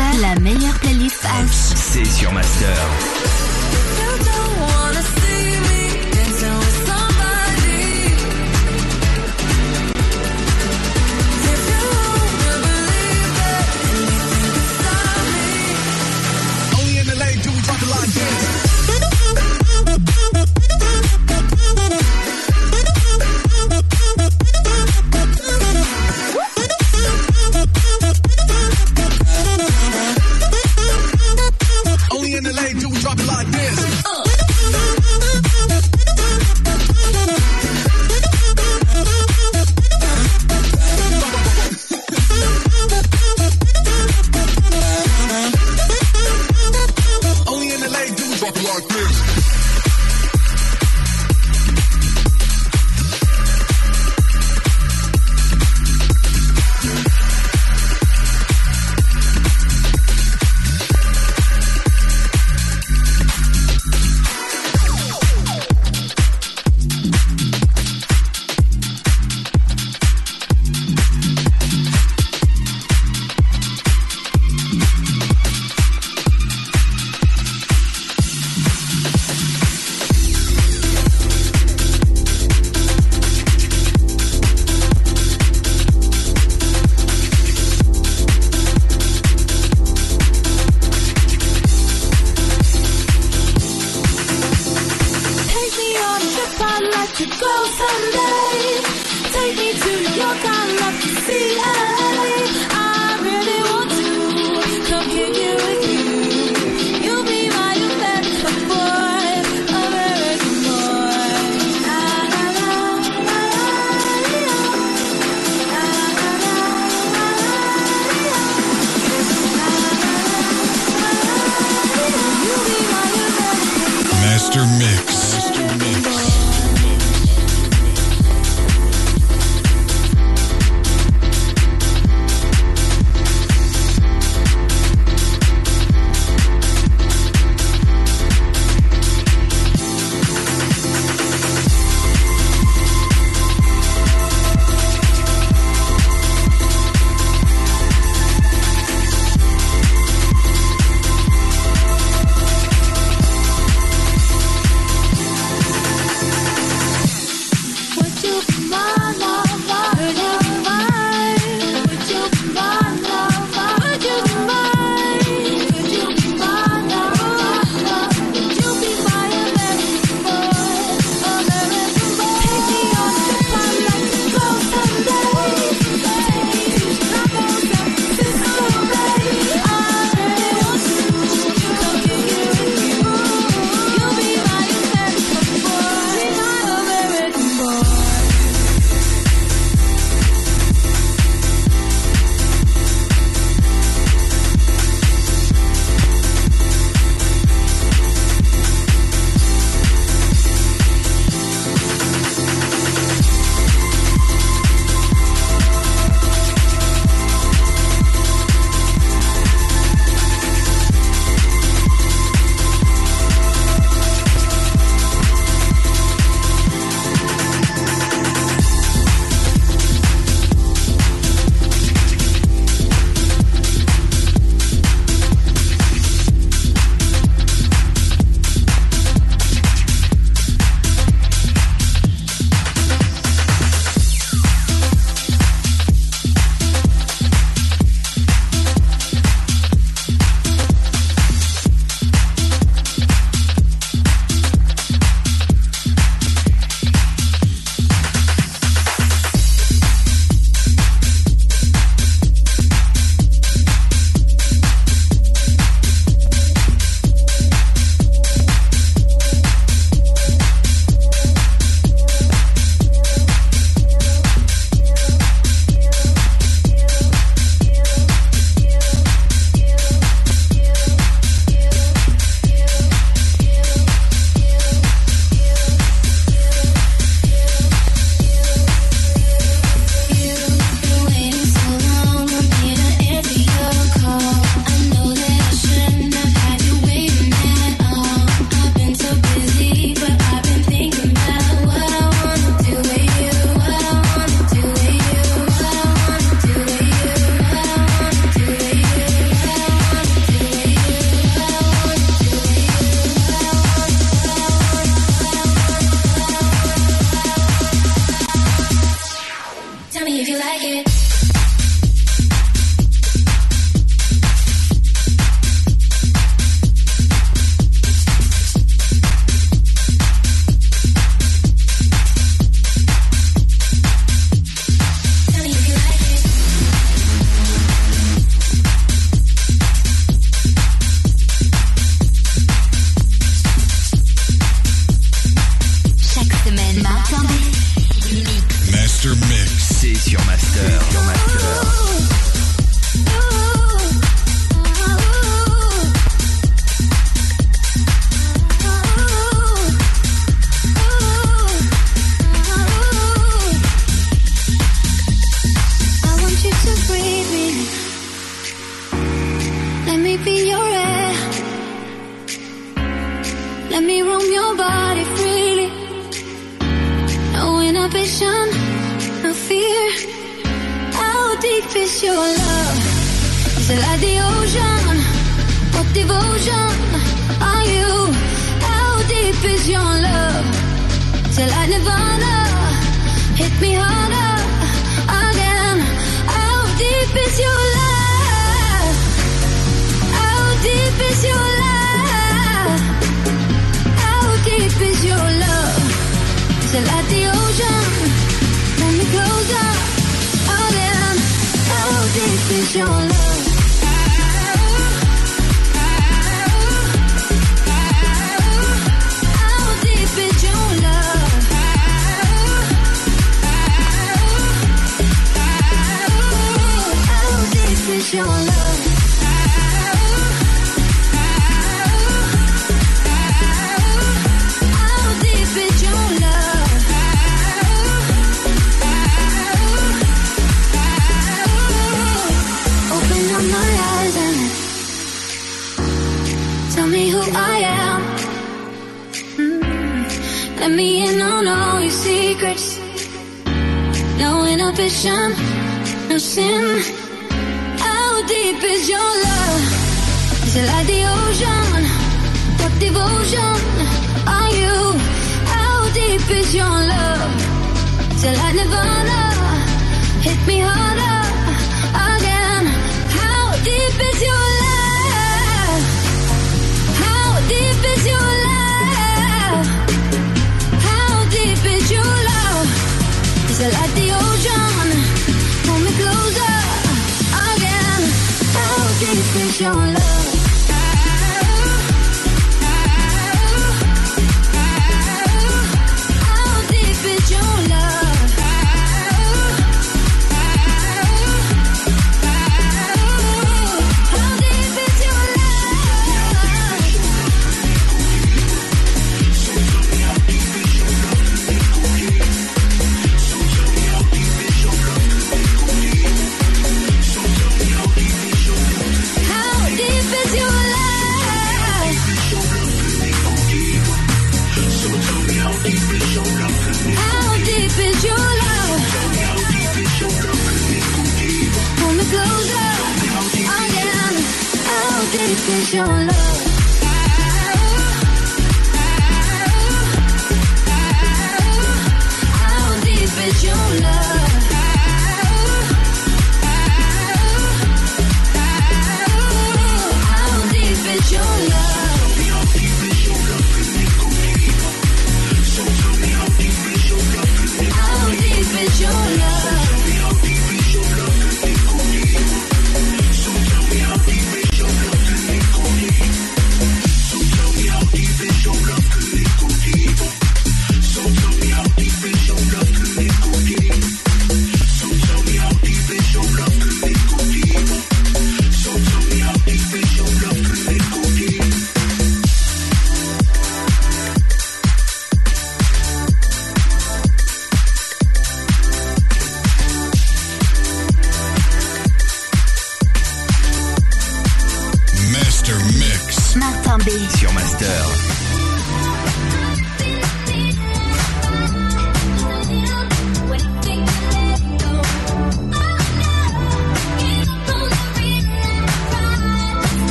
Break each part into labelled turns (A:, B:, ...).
A: 22h, la meilleure playlist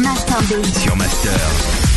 B: Master
C: B.
D: Sur Master.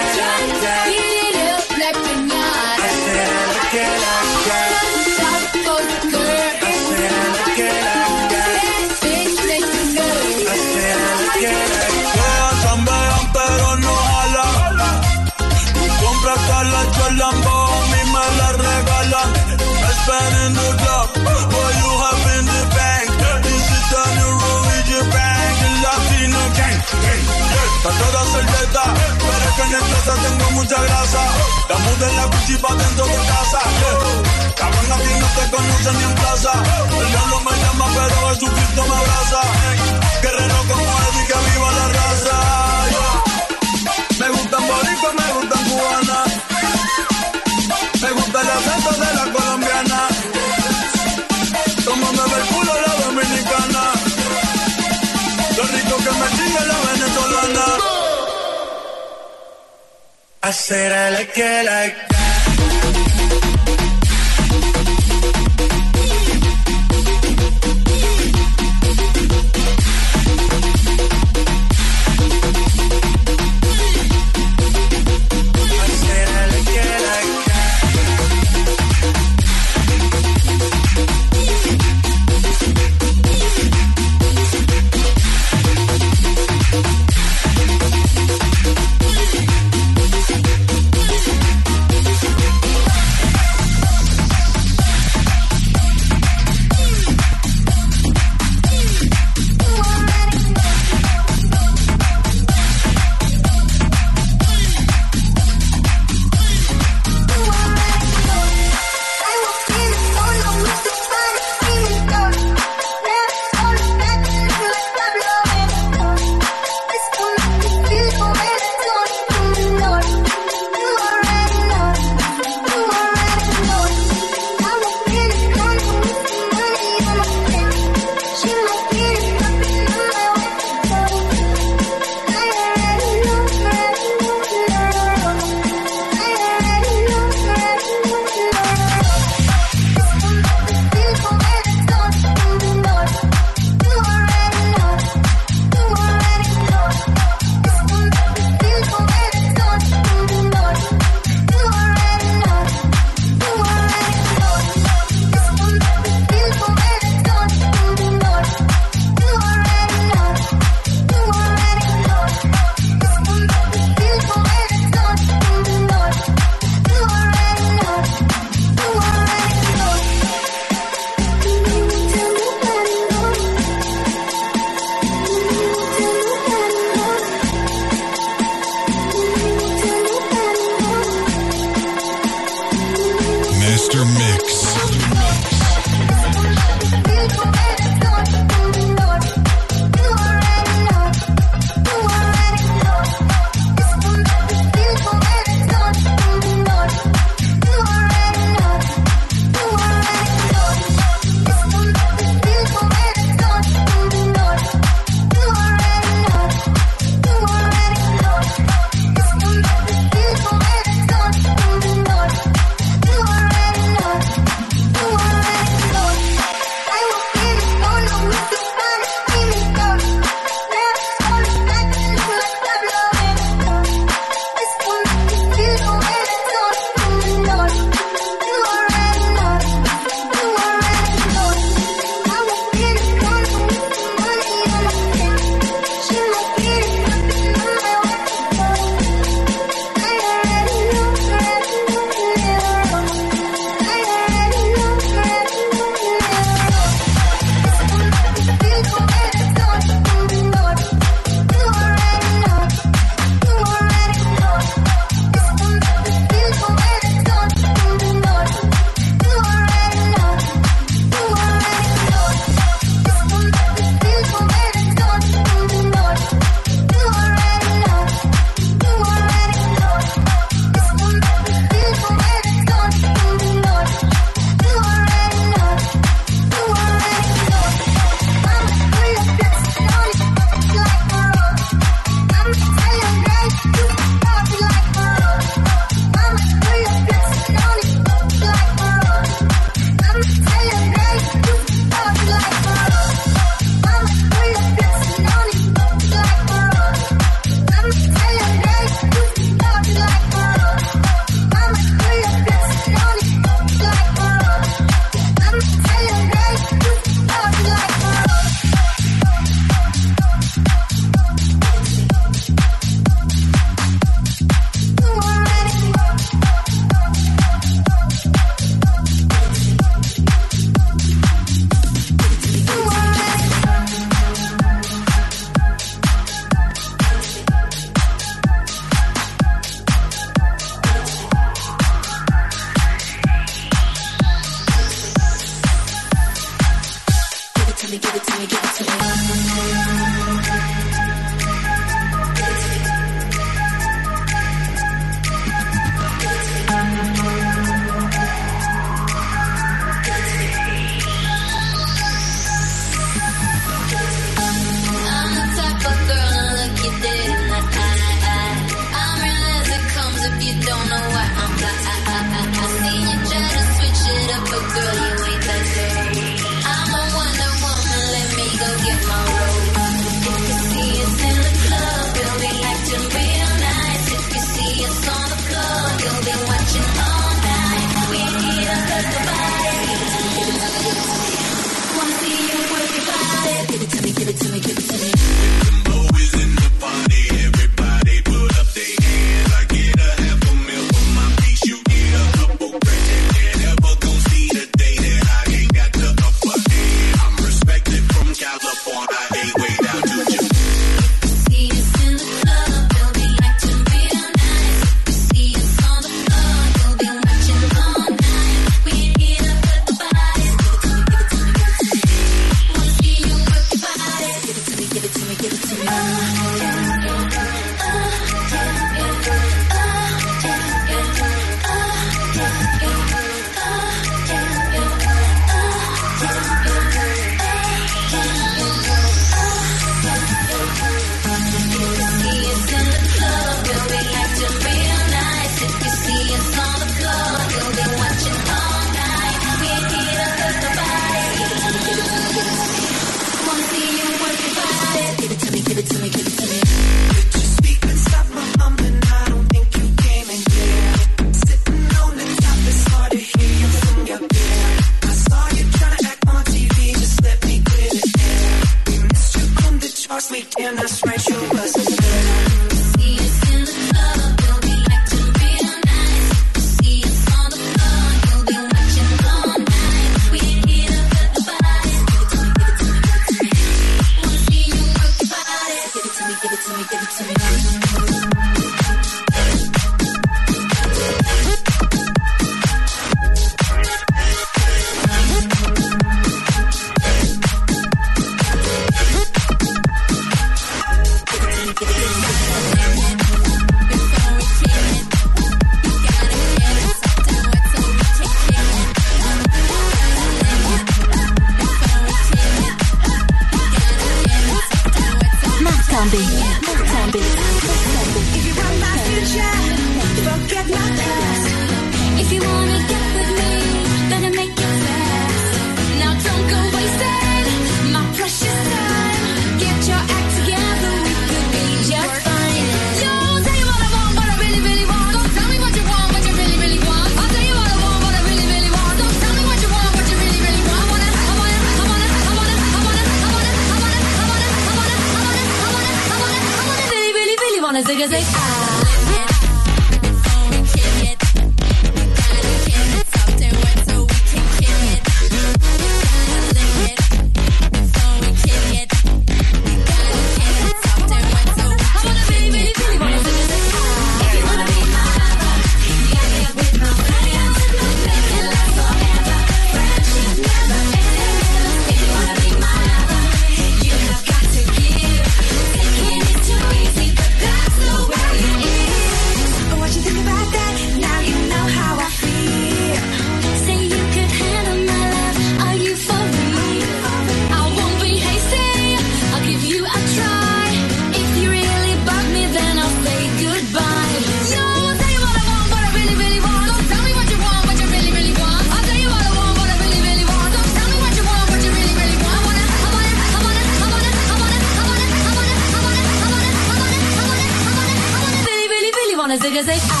E: on
F: a
G: zigzag.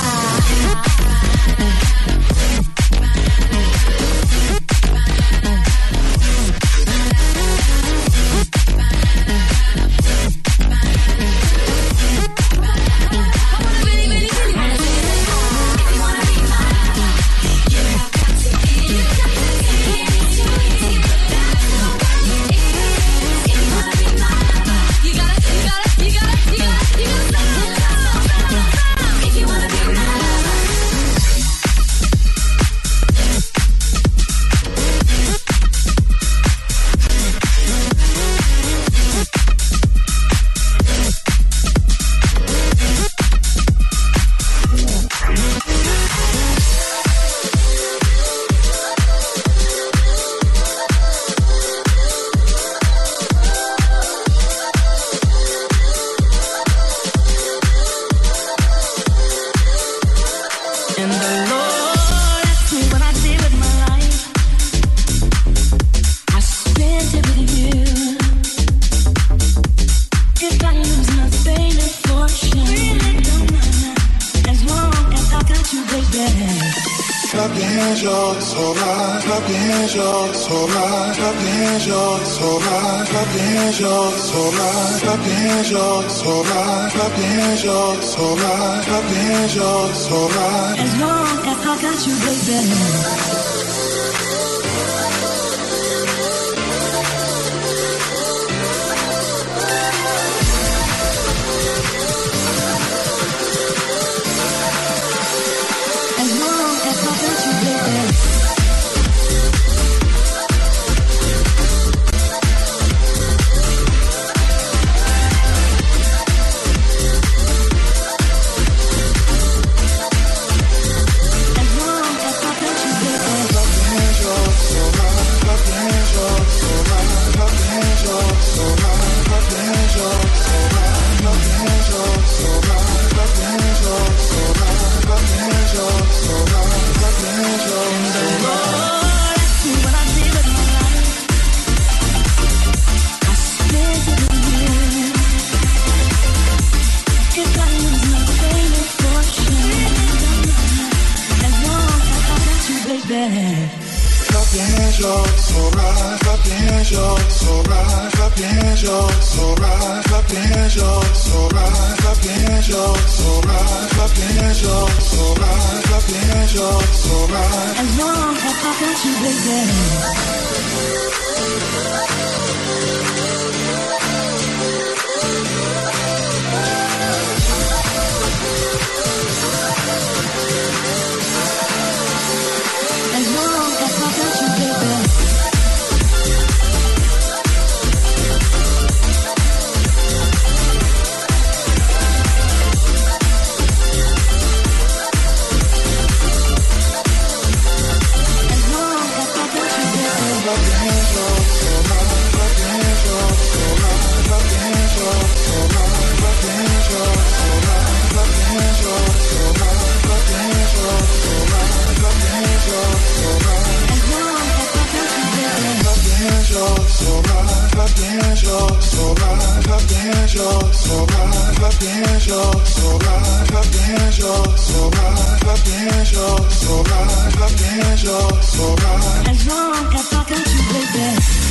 G: As
H: long as I got you, baby.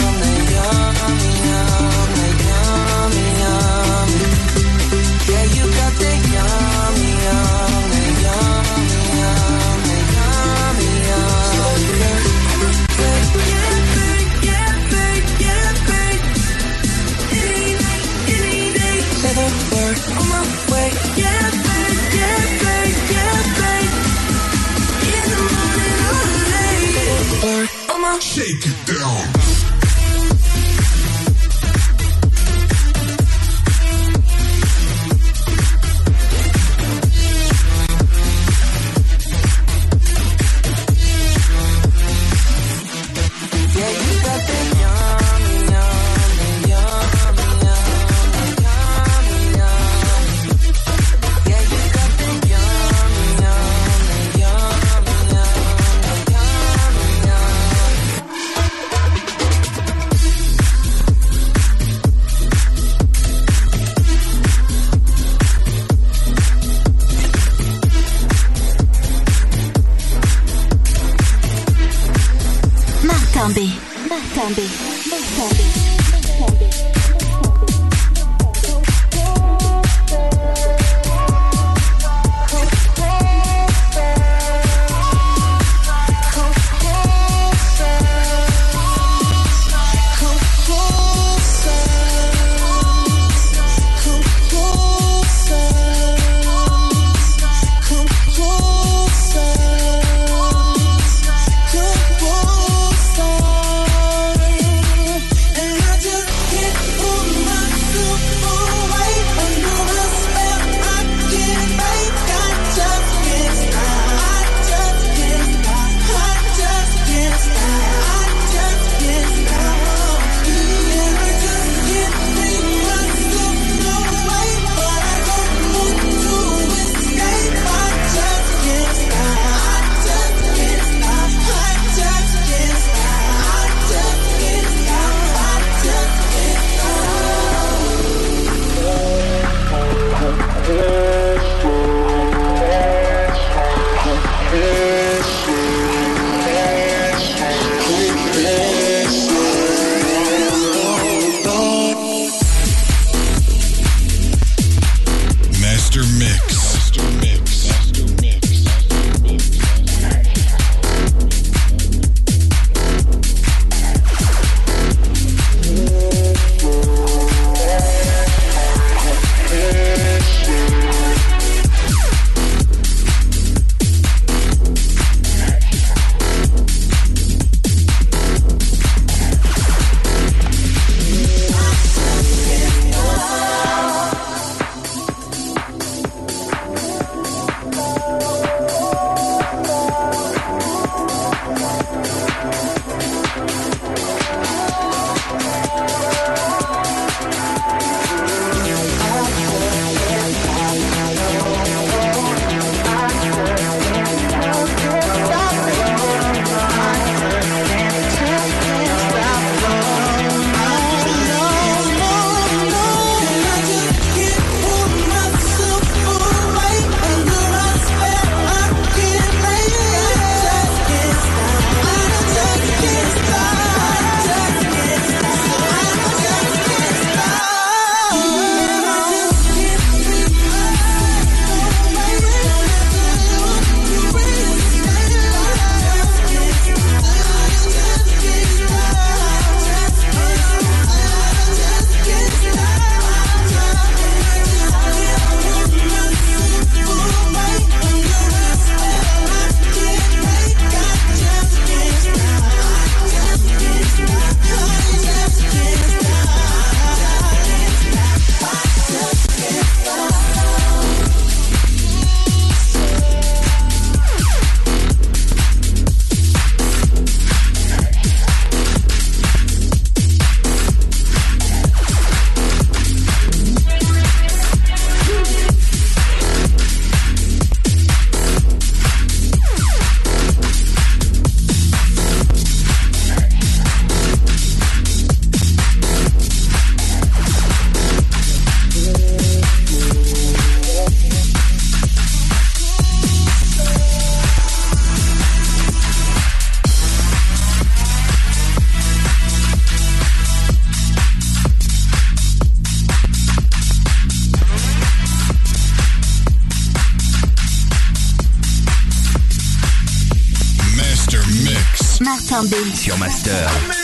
H: Shake it down.
I: Sur Master.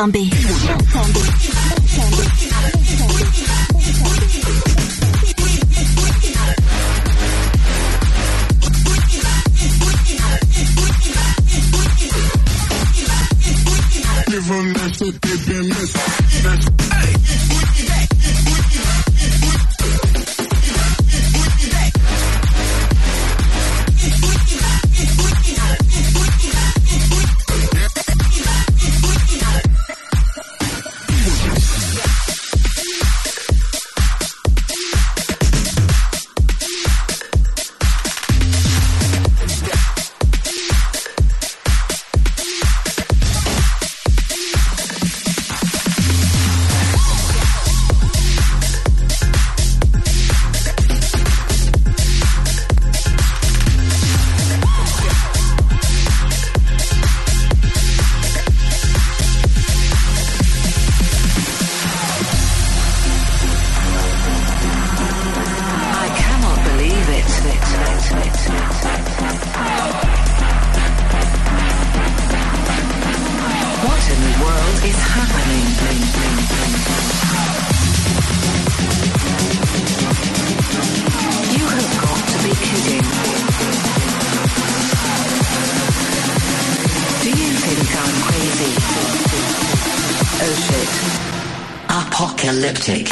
J: Tambi. take.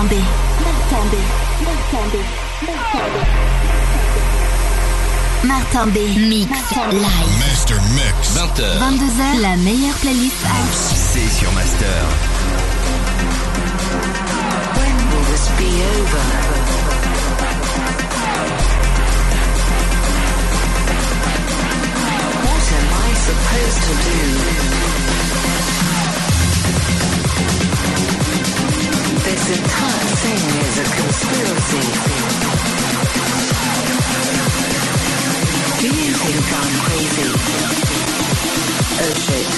K: Martin B.
C: Martin B. Martin B. Martin B. Mix live.
L: Master Mix.
D: 20h.
C: 22h, la meilleure playlist house.
D: C'est sur Master.
M: When will this be over? What am I supposed to do? Entire thing is a conspiracy. Crazy? Oh.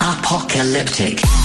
M: Apocalyptic.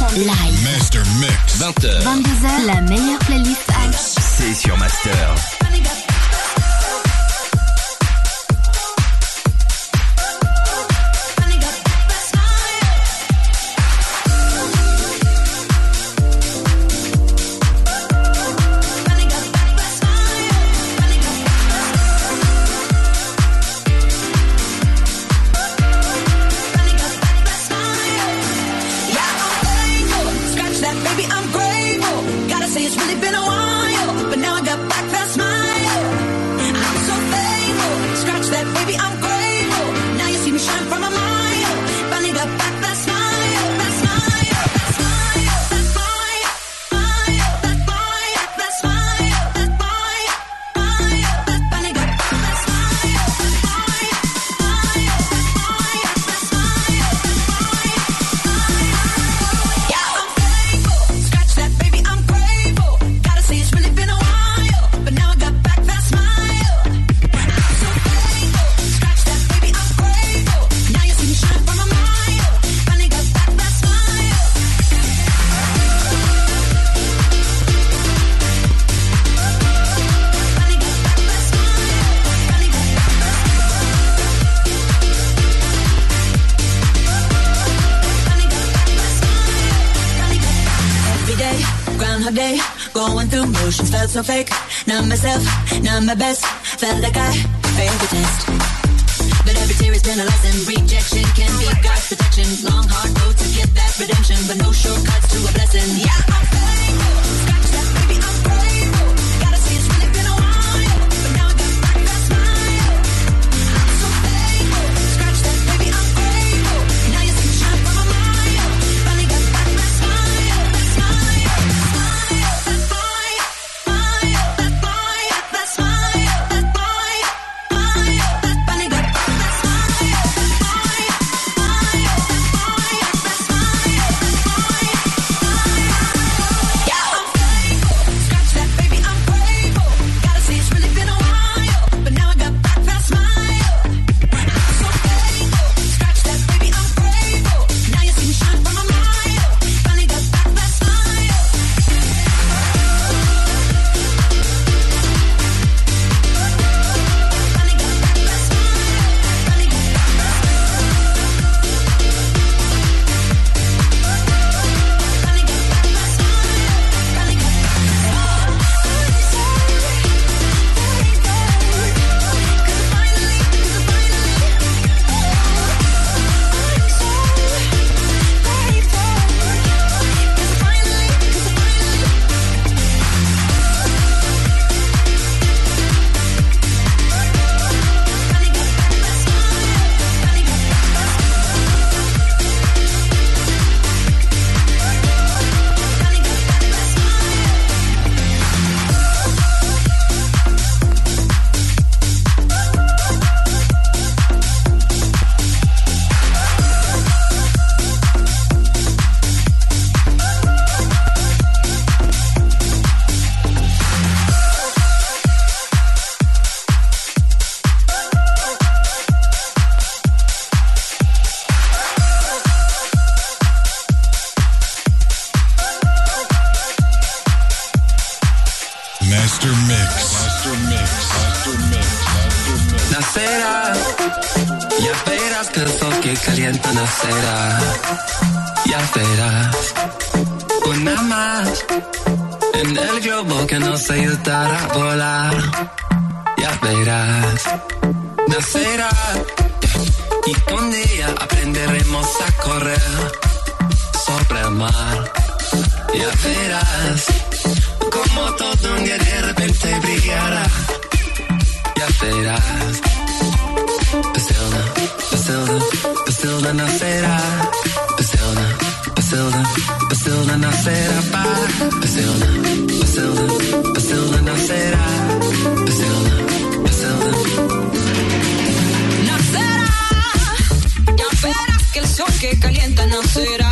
L: Master Mix.
D: 20h.
C: 22h. La meilleure playlist
D: C'est sur Master.
L: Master Mix. Master
I: Ya verás que sos que calienta la cera. Ya verás. Una más. En el globo que nos ayudará a volar. Ya verás. Nacerá. Y con día aprenderemos a correr sobre el mar. Ya verás como todo un día de repente brillará. Ya verás. Zelda, Zelda, Zelda nacerá. Zelda, Zelda, Zelda nacerá. Zelda, Zelda, Zelda nacerá. Zelda, Zelda.
N: Nacerá. Ya verás que el sol que calienta nacerá.